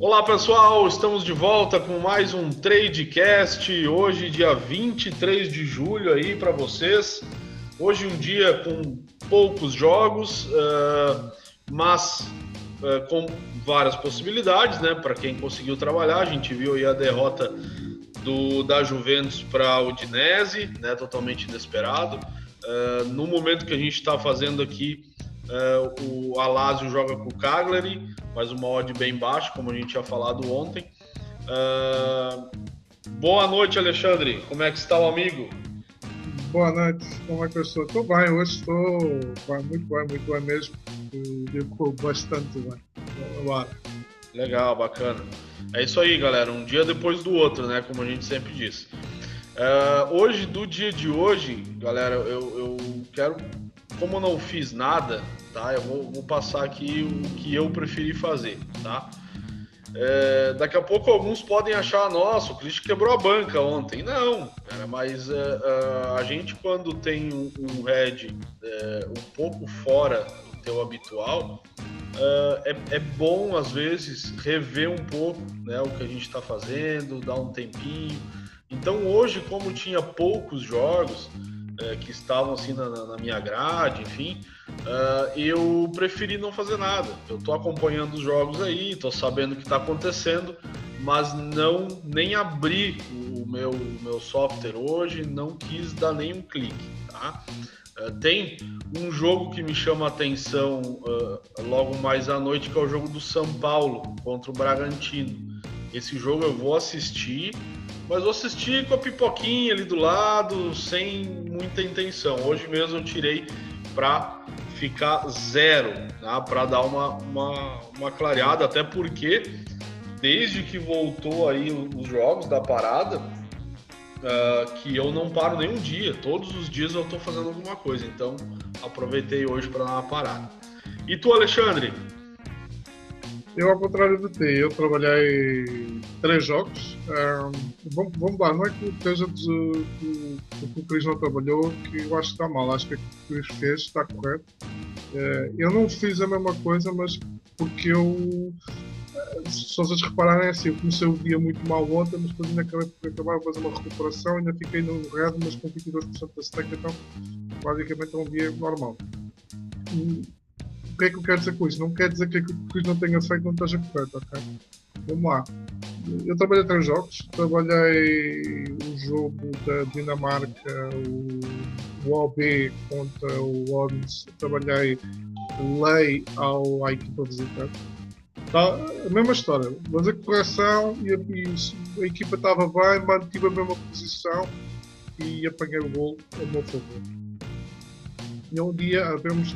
Olá pessoal, estamos de volta com mais um Tradecast. Hoje, dia 23 de julho, aí para vocês. Hoje, um dia com poucos jogos, uh, mas uh, com várias possibilidades, né? Para quem conseguiu trabalhar, a gente viu aí a derrota do, da Juventus para o Udinese, né? Totalmente inesperado. Uh, no momento que a gente está fazendo aqui, o Alásio joga com o Cagliari, mas uma odd bem baixa, como a gente tinha falado ontem. Uh, boa noite, Alexandre. Como é que está o amigo? Boa noite, como é que eu estou? Estou bem, hoje estou muito bem, muito bem mesmo. Ficou bastante bem. Bora. Legal, bacana. É isso aí, galera. Um dia depois do outro, né? Como a gente sempre diz. Uh, hoje, do dia de hoje, galera, eu, eu quero como não fiz nada, tá? Eu vou, vou passar aqui o que eu preferi fazer, tá? É, daqui a pouco alguns podem achar, nossa, o Cristian quebrou a banca ontem. Não, cara, mas é, é, a gente quando tem um, um head é, um pouco fora do teu habitual, é, é, é, bom às vezes rever um pouco né, o que a gente está fazendo, dar um tempinho. Então hoje, como tinha poucos jogos, é, que estavam assim na, na, minha grade, enfim, uh, eu preferi não fazer nada. Eu estou acompanhando os jogos aí, estou sabendo o que está acontecendo, mas não nem abri o meu, o meu software hoje, não quis dar nenhum clique, tá? Uh, tem um jogo que me chama a atenção uh, logo mais à noite, que é o jogo do São Paulo contra o Bragantino. Esse jogo eu vou assistir, mas vou assistir com a pipoquinha ali do lado, sem muita intenção. Hoje mesmo eu tirei para ficar zero, tá? para dar uma, uma, uma clareada, até porque desde que voltou aí os jogos da parada, uh, que eu não paro nenhum dia, todos os dias eu estou fazendo alguma coisa, então aproveitei hoje para dar uma parada. E tu, Alexandre? Eu, ao contrário do T, eu trabalhei três jogos. Um, vamos, lá, não é que esteja de, de, de, que o Cris não trabalhou, que eu acho que está mal. Acho que o que o Cris fez está correto. Uh, eu não fiz a mesma coisa, mas porque eu. Se vocês repararem, assim, eu comecei o dia muito mal ontem, mas depois ainda acabei por acabar a fazer uma recuperação, ainda fiquei no red, mas com 22% da stack, então basicamente é um dia normal. E, o que é que eu quero dizer com isso? Não quer dizer que aquilo que não tenha feito não esteja correto, ok? Vamos lá. Eu trabalhei três jogos. Trabalhei o jogo da Dinamarca, o, o OB contra o ONS. Trabalhei lei ao, à equipa visitante. Tá, a mesma história. Fazer correção e a, e a equipa estava bem, mantive a mesma posição e apanhei o gol a meu favor. E um dia havemos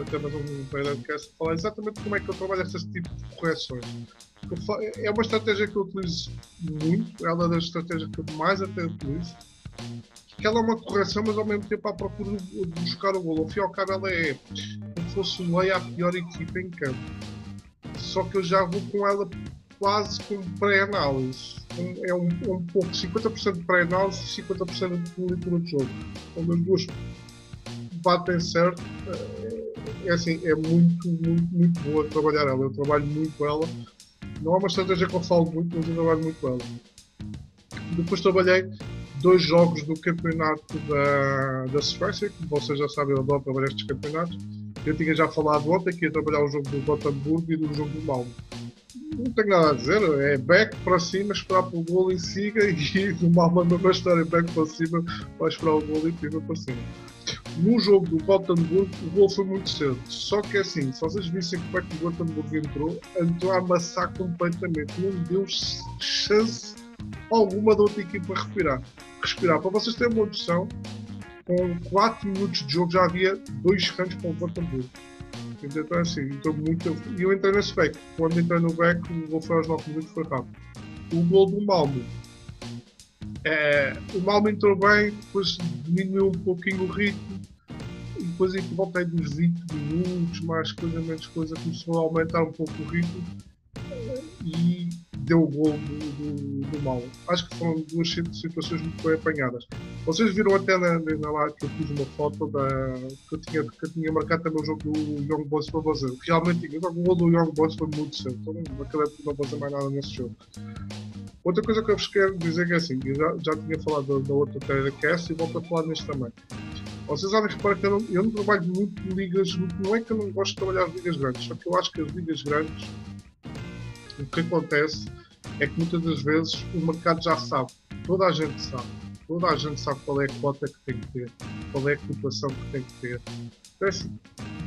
até mais um podcast falar exatamente como é que eu trabalho este tipo de correções. É uma estratégia que eu utilizo muito, ela é das estratégias que eu mais até utilizo. Que ela é uma correção, mas ao mesmo tempo à procura de buscar o golo. Ao fim ao cabo, ela é como se fosse um lei à pior equipa em campo. Só que eu já vou com ela quase com pré-análise. É um, um pouco 50% de pré-análise e 50% de leitura de jogo. Então, as duas batem certo. É, é assim, é muito, muito, muito boa trabalhar ela. Eu trabalho muito ela. Não é uma estratégia que eu falo muito, mas eu trabalho muito ela. Depois trabalhei dois jogos do campeonato da, da Suécia, como vocês já sabem, eu adoro trabalhar estes campeonatos. Eu tinha já falado ontem que ia trabalhar o jogo do Gothenburg e do jogo do Malmo. Não tenho nada a dizer, é back para cima, esperar pelo gol e siga, e do Malmo a mesma história, back para cima, vai esperar o gol e pima para cima. No jogo do Gothenburg, o gol foi muito cedo. Só que assim, se vocês vissem como é que o Gothenburg entrou, entrou a amassar completamente. Não deu chance alguma da outra equipa respirar. Respirar. Para vocês terem uma noção, com 4 minutos de jogo já havia dois cantos para o Gothenburg. Então, é assim, então muito. E eu entrei nesse back. Quando entrei no back, o gol foi aos 9 minutos foi rápido. O gol do Malmo é, o Malmo entrou bem, depois diminuiu um pouquinho o ritmo, depois em volta aí dos 20 minutos, mais coisa, menos coisa, começou a aumentar um pouco o ritmo e deu o gol do, do, do Malmo. Acho que foram duas situações muito bem apanhadas. Vocês viram até na, na lá que eu fiz uma foto da, que, eu tinha, que eu tinha marcado também o jogo do Young Boys para fazer. Realmente. O gol do Young Boys foi muito cedo. Então acabei por não fazer mais nada nesse jogo. Outra coisa que eu vos quero dizer que é assim, eu já, já tinha falado da, da outra da cast e volto a falar neste também. Vocês sabem que eu não, eu não trabalho muito em ligas, não é que eu não gosto de trabalhar em ligas grandes, só que eu acho que as ligas grandes, o que acontece é que muitas das vezes o mercado já sabe, toda a gente sabe toda a gente sabe qual é a cota que tem que ter, qual é a ocupação que tem que ter. Então, é assim,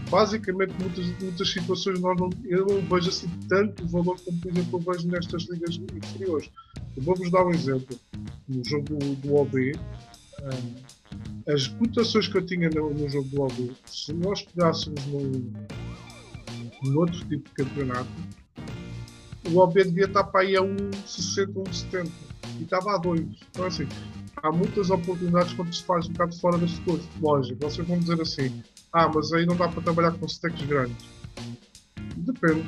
basicamente, muitas, muitas situações nós não, eu não vejo assim tanto valor como, por exemplo, eu vejo nestas ligas inferiores. Vou-vos dar um exemplo. No jogo do, do OB, uh, as cotações que eu tinha no, no, jogo do OB, se nós pegássemos num, num outro tipo de campeonato, o OB devia estar para aí a 1,60, 1,70 e estava a 2. Então, assim, há muitas oportunidades quando se faz um bocado fora das coisas. Lógico, vocês vão dizer assim, ah, mas aí não dá para trabalhar com stacks grandes. Depende.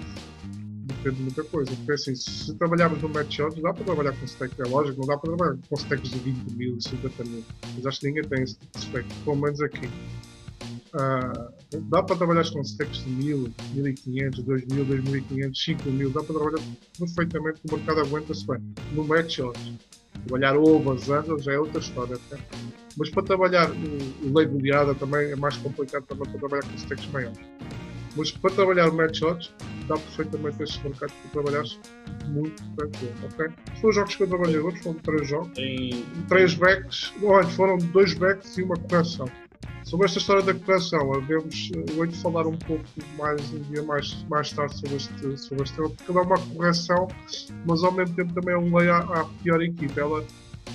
Depende de muita coisa. Porque assim, se trabalharmos no match odds, dá para trabalhar com stacks, é lógico, não dá para trabalhar com stacks de 20 mil, 50 mil. Mas acho que ninguém tem esse stack, pelo menos aqui. Uh, dá para trabalhar com stacks de 1000, 1500, 2000, 2500, 5000, dá para trabalhar perfeitamente, o mercado aguenta-se bem. No match odds Trabalhar ovas, anos já é outra história. Até. Mas para trabalhar o, o lei boleada também é mais complicado também para trabalhar com stacks maiores. Mas para trabalhar match odds, dá perfeitamente estes mercados para trabalhares muito tranquilo, ok? Os dois jogos que eu trabalhei hoje foram três jogos, em... três backs, olha, foram dois backs e uma correção. Sobre esta história da correção, devemos, hei de falar um pouco mais um dia mais, mais tarde sobre este, sobre este tema, porque ela é uma correção, mas ao mesmo tempo também é um lei à, à pior equipe. Ela,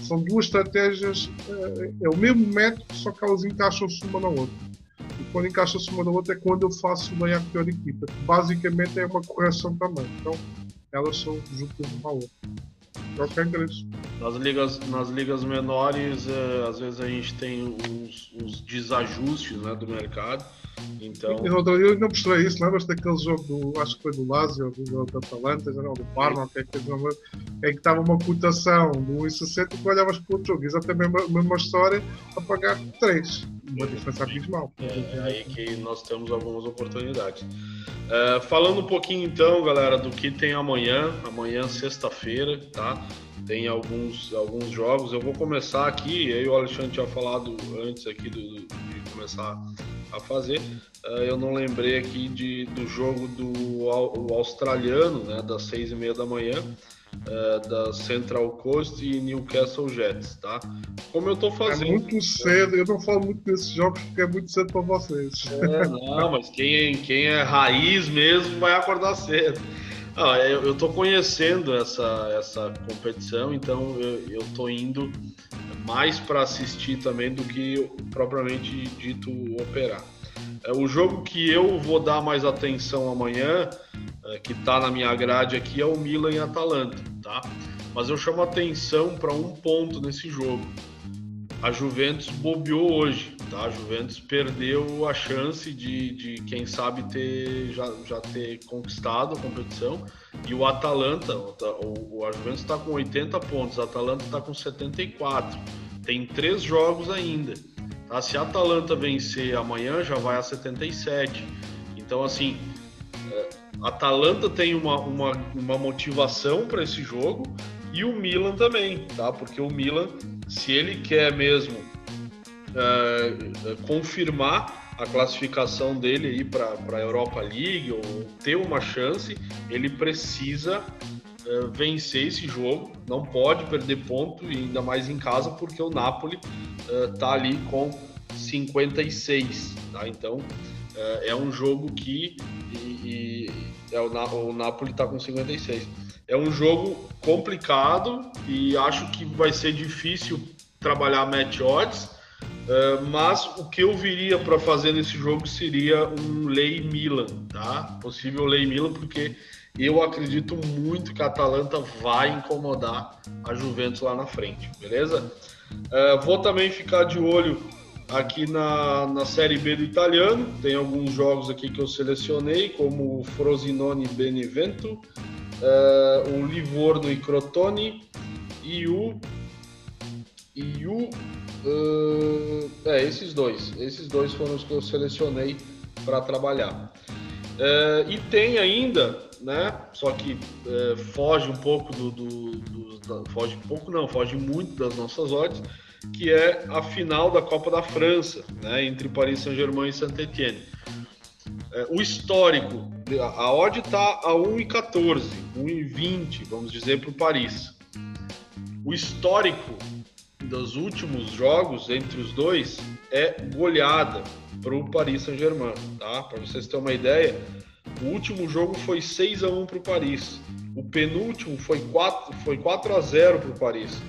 são duas estratégias, é, é o mesmo método, só que elas encaixam-se uma na outra. E quando encaixam-se uma na outra é quando eu faço lei à pior equipa, basicamente é uma correção também. Então, elas são juntas uma à outra. Qualquer inglês. Nas ligas, nas ligas menores, é, às vezes a gente tem os, os desajustes né, do mercado. Então... Eu, eu não mostrei isso, lembras daquele jogo do, acho que foi do Lazio, do, do Atalanta, não, do Parma, que é que, é que estava uma cotação do 1,60 e tu olhavas para o jogo, exatamente a mesma história, a pagar 3. Uma abismal. É, é aí que nós temos algumas oportunidades. É, falando um pouquinho então, galera, do que tem amanhã, amanhã sexta-feira, tá? Tem alguns, alguns jogos. Eu vou começar aqui, aí o Alexandre tinha falado antes aqui do, de começar a fazer. Uh, eu não lembrei aqui de, do jogo do australiano, né, das seis e meia da manhã, uh, da Central Coast e Newcastle Jets, tá? Como eu tô é fazendo. É muito cedo, eu não falo muito desses jogos porque é muito cedo para vocês. É, não, mas quem, quem é raiz mesmo vai acordar cedo. Ah, eu, tô conhecendo essa, essa competição, então eu, tô indo mais para assistir também do que propriamente dito operar. É, o jogo que eu vou dar mais atenção amanhã, é, que está na minha grade aqui, é o Milan e Atalanta, tá? Mas eu chamo atenção para um ponto nesse jogo. A Juventus bobeou hoje, tá? A Juventus perdeu a chance de, de quem sabe, ter já, já ter conquistado a competição. E o Atalanta, o, o a Juventus está com 80 pontos, a Atalanta está com 74. Tem três jogos ainda. Tá? Se a Atalanta vencer amanhã, já vai a 77. Então, assim, a Atalanta tem uma, uma, uma motivação para esse jogo e o Milan também, tá? Porque o Milan, se ele quer mesmo é, confirmar a classificação dele aí para a Europa League ou ter uma chance, ele precisa é, vencer esse jogo, não pode perder ponto, ainda mais em casa, porque o Napoli está é, ali com 56, tá? Então é, é um jogo que e, e é o, o Napoli está com 56. É um jogo complicado e acho que vai ser difícil trabalhar match odds, uh, mas o que eu viria para fazer nesse jogo seria um Lei Milan, tá? Possível Lei Milan, porque eu acredito muito que a Atalanta vai incomodar a Juventus lá na frente, beleza? Uh, vou também ficar de olho aqui na, na Série B do italiano. Tem alguns jogos aqui que eu selecionei, como o Frosinone Benevento, uh, o Livorno e Crotone e o, e o Uh, é, esses dois. Esses dois foram os que eu selecionei para trabalhar. Uh, e tem ainda, né? Só que foge um pouco do, do, do da, foge um pouco não, foge muito das nossas odds, que é a final da Copa da França, né? Entre Paris Saint-Germain e Saint-Étienne. Uh, o histórico, a odd está a 1,14, 1,20, vamos dizer, para o Paris. O histórico dos últimos jogos entre os dois é goleada para o Paris Saint-Germain, tá? Para vocês terem uma ideia, o último jogo foi 6 a 1 para o Paris. O penúltimo foi 4, foi 4 a 0 para o Paris.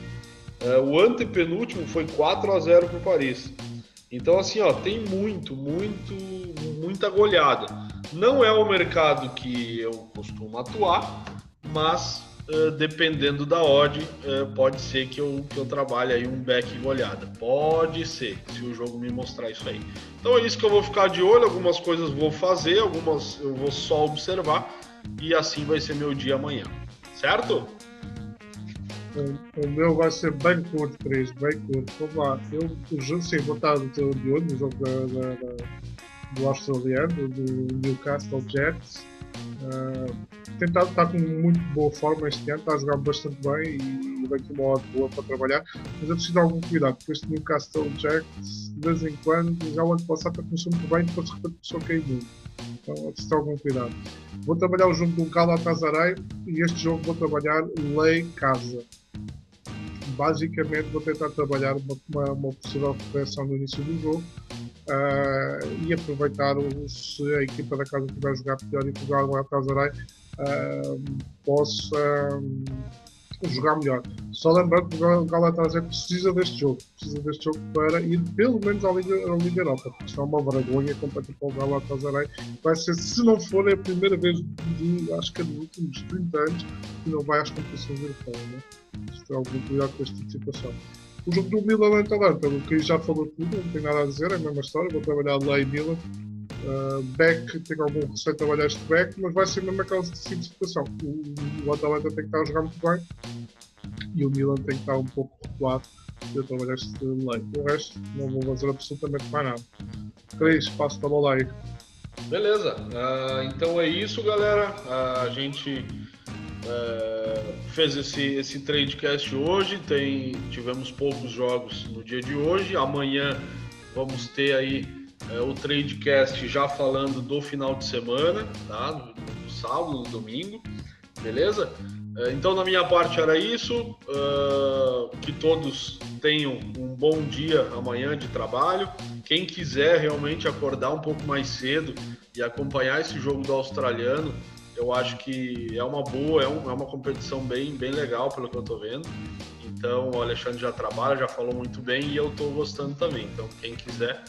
É, o antepenúltimo foi 4 a 0 para o Paris. Então, assim, ó, tem muito, muito, muita goleada. Não é o mercado que eu costumo atuar, mas uh, dependendo da odd, uh, pode ser que eu, que eu trabalhe aí um back goleada. Pode ser, se o jogo me mostrar isso aí. Então é isso que eu vou ficar de olho, algumas coisas vou fazer, algumas eu vou só observar e assim vai ser meu dia amanhã. Certo? O, meu vai ser bem curto, Cris, bem curto. Vamos lá. Eu, sim, vou estar de olho no jogo da, da, do australiano, do Newcastle Jets. Uh, tentado estar com muito boa forma este ano, está a jogar bastante bem e vem com uma hora boa para trabalhar, mas eu preciso algum cuidado, porque este Newcastle Jacks, de vez em quando, já o ano passado começou muito bem, depois de repente começou a cair muito. Então eu preciso de algum cuidado. Vou trabalhar o jogo do Galatasaray e este jogo vou trabalhar Lei Casa. Basicamente vou tentar trabalhar uma, uma, uma possível correção no início do jogo uh, e aproveitar se a equipa da casa vai jogar pior e que o Galatasaray possa jogar melhor. Só lembrando que o Galatasaray precisa deste jogo, precisa deste jogo para ir pelo menos à Liga, à Liga Europa, porque isto é uma vergonha competir com o Galatasaray. Vai ser, se não for, é a primeira vez de, acho que é dos últimos 30 anos que não vai às competições europeias. Né? Isto é algum cuidado com de situação. O jogo do Milan Atalanta, o que já falou tudo, não tem nada a dizer, é a mesma história, vou trabalhar lá em Milan Uh, back, tenho algum receio de trabalhar este back, mas vai ser mesmo aquela tipo de situação. O, o Atalanta tem que estar a jogar muito bem e o Milan tem que estar um pouco recuado para trabalhar este lane. O resto, não vou fazer absolutamente mais nada. Cris, passo a bola aí. Beleza, uh, então é isso, galera. Uh, a gente uh, fez esse, esse tradecast hoje. Tem, tivemos poucos jogos no dia de hoje. Amanhã vamos ter aí é, o Tradecast já falando do final de semana, tá? No sábado, no domingo, beleza? É, então, na minha parte era isso. Uh, que todos tenham um bom dia amanhã de trabalho. Quem quiser realmente acordar um pouco mais cedo e acompanhar esse jogo do australiano, eu acho que é uma boa, é, um, é uma competição bem, bem legal, pelo que eu estou vendo. Então, o Alexandre já trabalha, já falou muito bem e eu estou gostando também. Então, quem quiser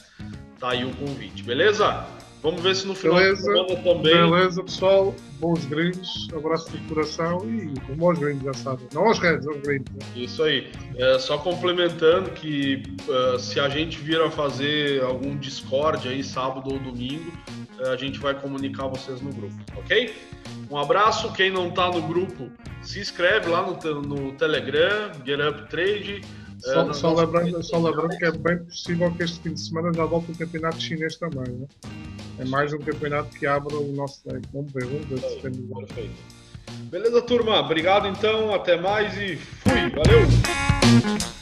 Tá aí o convite, beleza? Vamos ver se no final beleza, também. Beleza, pessoal. Bons gringos, abraço de coração e como aos gringos, já sabem. Não aos redes, aos gringos. Né? Isso aí. É, só complementando que uh, se a gente vir a fazer algum Discord aí sábado ou domingo, a gente vai comunicar vocês no grupo, ok? Um abraço. Quem não tá no grupo, se inscreve lá no, no Telegram, Get Up Trade. Só, só, lembrando, só lembrando que é bem possível que este fim de semana já volte o campeonato chinês também, né? É mais um campeonato que abra o nosso leque. Vamos ver, vamos ver se temos. Perfeito. Beleza, turma? Obrigado então, até mais e fui! Valeu!